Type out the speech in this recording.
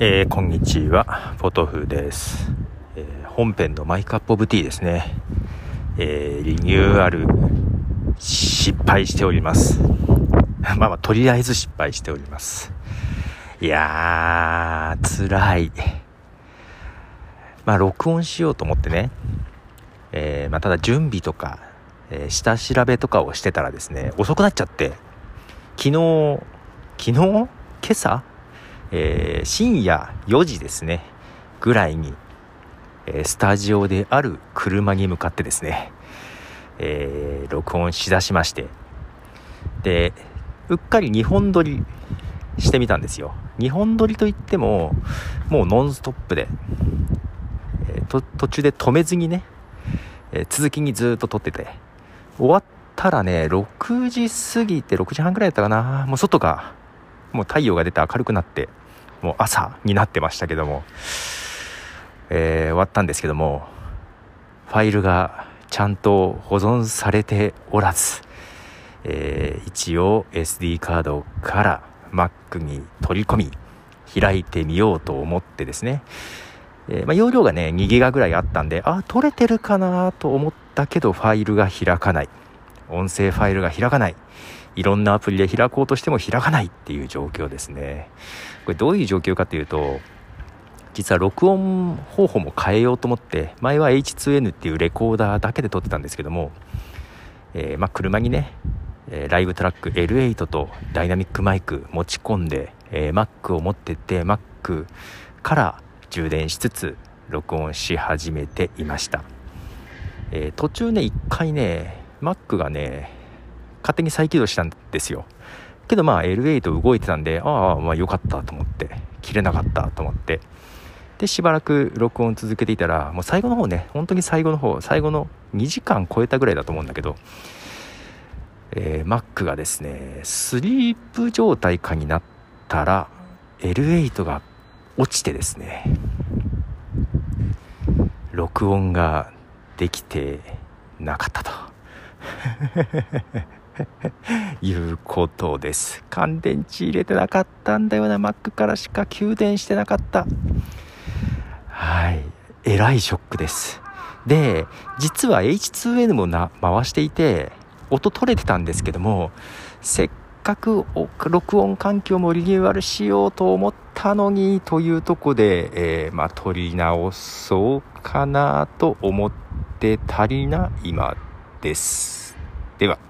えー、こんにちは、ポトフです。えー、本編のマイクアップオブティーですね。えー、リニューアル、失敗しております。まあまあ、とりあえず失敗しております。いやー、辛い。まあ、録音しようと思ってね。えー、まあ、ただ準備とか、えー、下調べとかをしてたらですね、遅くなっちゃって、昨日、昨日？今朝？えー、深夜4時ですね、ぐらいに、えー、スタジオである車に向かってですね、えー、録音しだしまして、で、うっかり2本撮りしてみたんですよ。2本撮りといっても、もうノンストップで、えー、途中で止めずにね、えー、続きにずっと撮ってて、終わったらね、6時過ぎて、6時半ぐらいだったかな、もう外が、もう太陽が出て明るくなって、もう朝になってましたけども、えー、終わったんですけども、ファイルがちゃんと保存されておらず、えー、一応 SD カードから Mac に取り込み、開いてみようと思ってですね、えー、まあ、容量がね、2ギガぐらいあったんで、あ、取れてるかなと思ったけど、ファイルが開かない。音声ファイルが開かない。いろんなアプリで開こうとしても開かないっていう状況ですね。これどういう状況かというと、実は録音方法も変えようと思って、前は H2N っていうレコーダーだけで撮ってたんですけども、えー、ま、車にね、えライブトラック L8 とダイナミックマイク持ち込んで、えー、Mac を持ってて Mac から充電しつつ録音し始めていました、えー、途中ね一回ね Mac がね勝手に再起動したんですよ。けどまあ L8 動いてたんでああまあ良かったと思って切れなかったと思って。でしばらく録音続けていたらもう最後の方ね本当に最後の方最後の2時間超えたぐらいだと思うんだけどえー、Mac がですねスリープ状態下になったら L8 が落ちてですね録音ができてなかったと。いうことです。乾電池入れてなかったんだよな、Mac からしか給電してなかった。はい。えらいショックです。で、実は H2N もな回していて、音取れてたんですけども、せっかく録音環境もリニューアルしようと思ったのにというとこで、えー、まあ、取り直そうかなと思って足りな今です。では。